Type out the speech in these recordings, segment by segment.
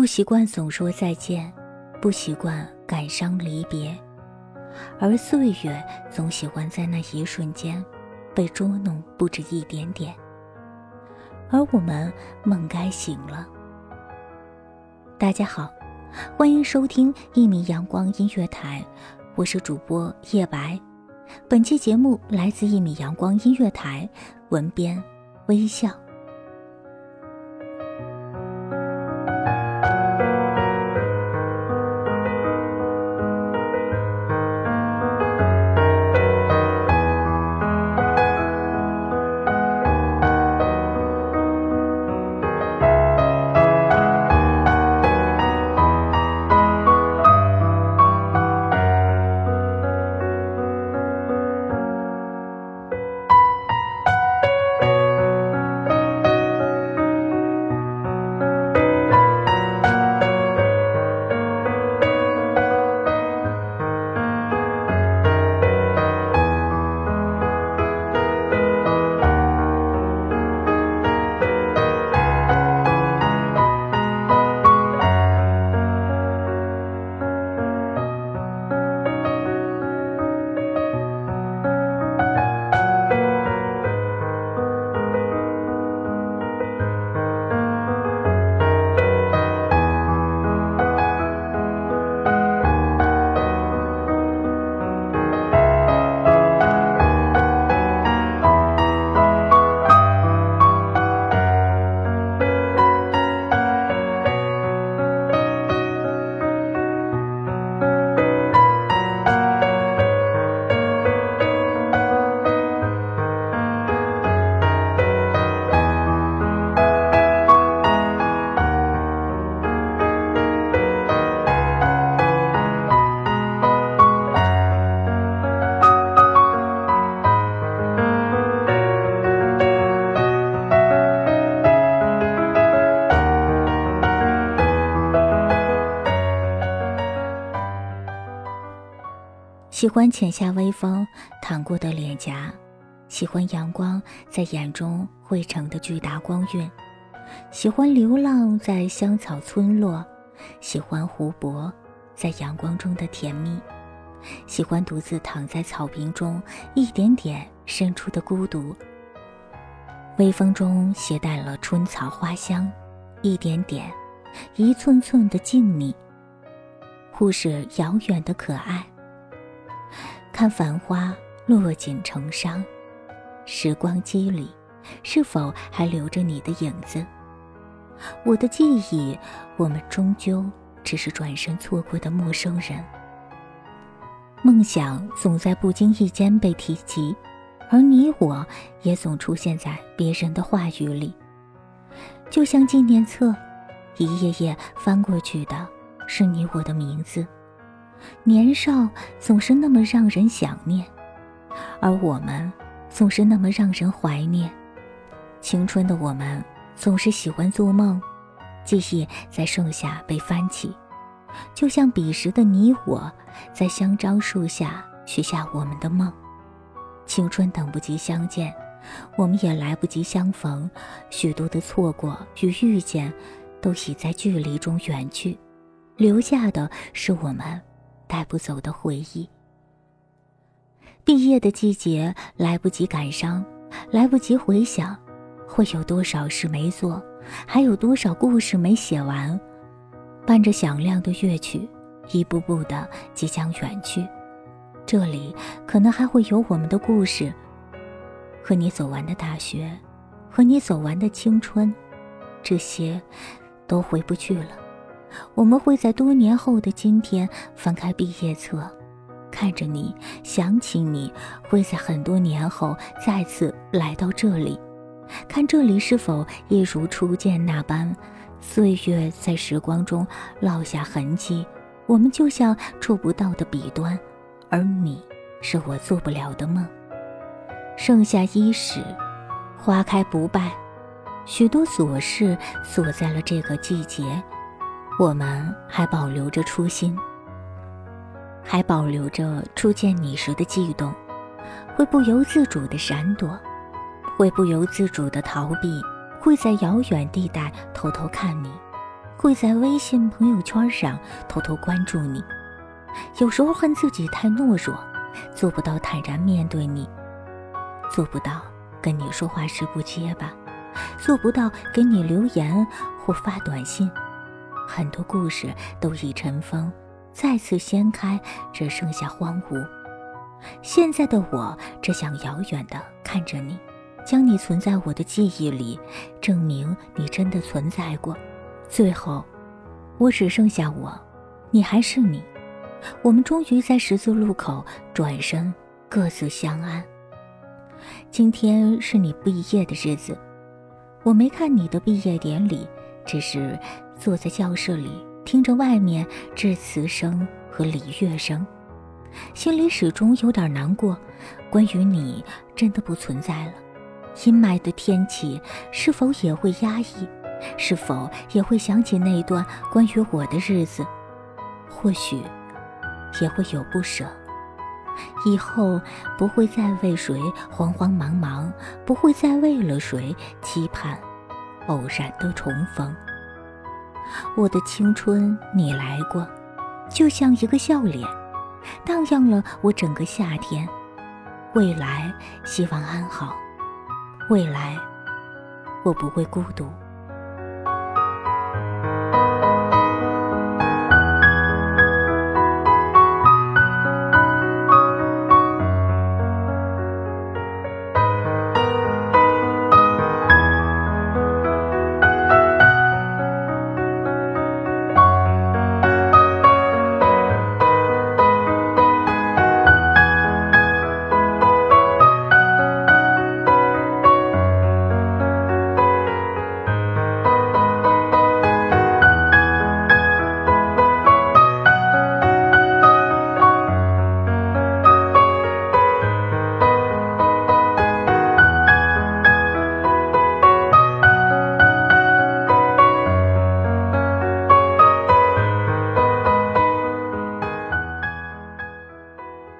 不习惯总说再见，不习惯感伤离别，而岁月总喜欢在那一瞬间被捉弄不止一点点。而我们梦该醒了。大家好，欢迎收听一米阳光音乐台，我是主播叶白。本期节目来自一米阳光音乐台，文编微笑。喜欢浅夏微风淌过的脸颊，喜欢阳光在眼中汇成的巨大光晕，喜欢流浪在香草村落，喜欢湖泊在阳光中的甜蜜，喜欢独自躺在草坪中一点点渗出的孤独。微风中携带了春草花香，一点点，一寸寸的静谧，或是遥远的可爱。看繁花落尽成伤，时光机里是否还留着你的影子？我的记忆，我们终究只是转身错过的陌生人。梦想总在不经意间被提及，而你我也总出现在别人的话语里。就像纪念册，一页页翻过去的是你我的名字。年少总是那么让人想念，而我们总是那么让人怀念。青春的我们总是喜欢做梦，记忆在盛夏被翻起，就像彼时的你我，在香樟树下许下我们的梦。青春等不及相见，我们也来不及相逢，许多的错过与遇见，都已在距离中远去，留下的是我们带不走的回忆。毕业的季节，来不及感伤，来不及回想，会有多少事没做，还有多少故事没写完，伴着响亮的乐曲，一步步的即将远去。这里可能还会有我们的故事。和你走完的大学，和你走完的青春，这些都回不去了。我们会在多年后的今天翻开毕业册，看着你，想起你；会在很多年后再次来到这里，看这里是否一如初见那般，岁月在时光中烙下痕迹。我们就像触不到的彼端，而你是我做不了的梦。盛夏伊始，花开不败，许多琐事锁在了这个季节。我们还保留着初心，还保留着初见你时的悸动，会不由自主的闪躲，会不由自主的逃避，会在遥远地带偷偷看你，会在微信朋友圈上偷偷关注你。有时候恨自己太懦弱，做不到坦然面对你。做不到跟你说话时不结巴，做不到给你留言或发短信，很多故事都已尘封，再次掀开，只剩下荒芜。现在的我只想遥远的看着你，将你存在我的记忆里，证明你真的存在过。最后，我只剩下我，你还是你，我们终于在十字路口转身，各自相安。今天是你毕业的日子，我没看你的毕业典礼，只是坐在教室里听着外面致辞声和礼乐声，心里始终有点难过。关于你，真的不存在了。阴霾的天气是否也会压抑？是否也会想起那段关于我的日子？或许也会有不舍。以后不会再为谁慌慌忙忙，不会再为了谁期盼偶然的重逢。我的青春，你来过，就像一个笑脸，荡漾了我整个夏天。未来，希望安好。未来，我不会孤独。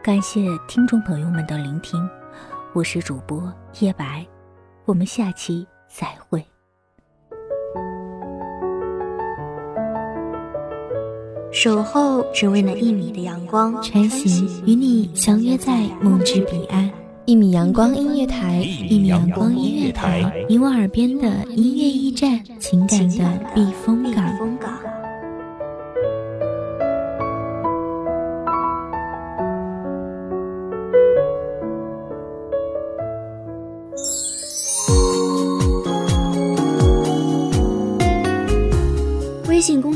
感谢听众朋友们的聆听，我是主播叶白，我们下期再会。守候只为那一米的阳光，穿行与你相约在梦之彼岸。一米阳光音乐台，一米阳光音乐台，你我耳边的音乐驿站，情感的避风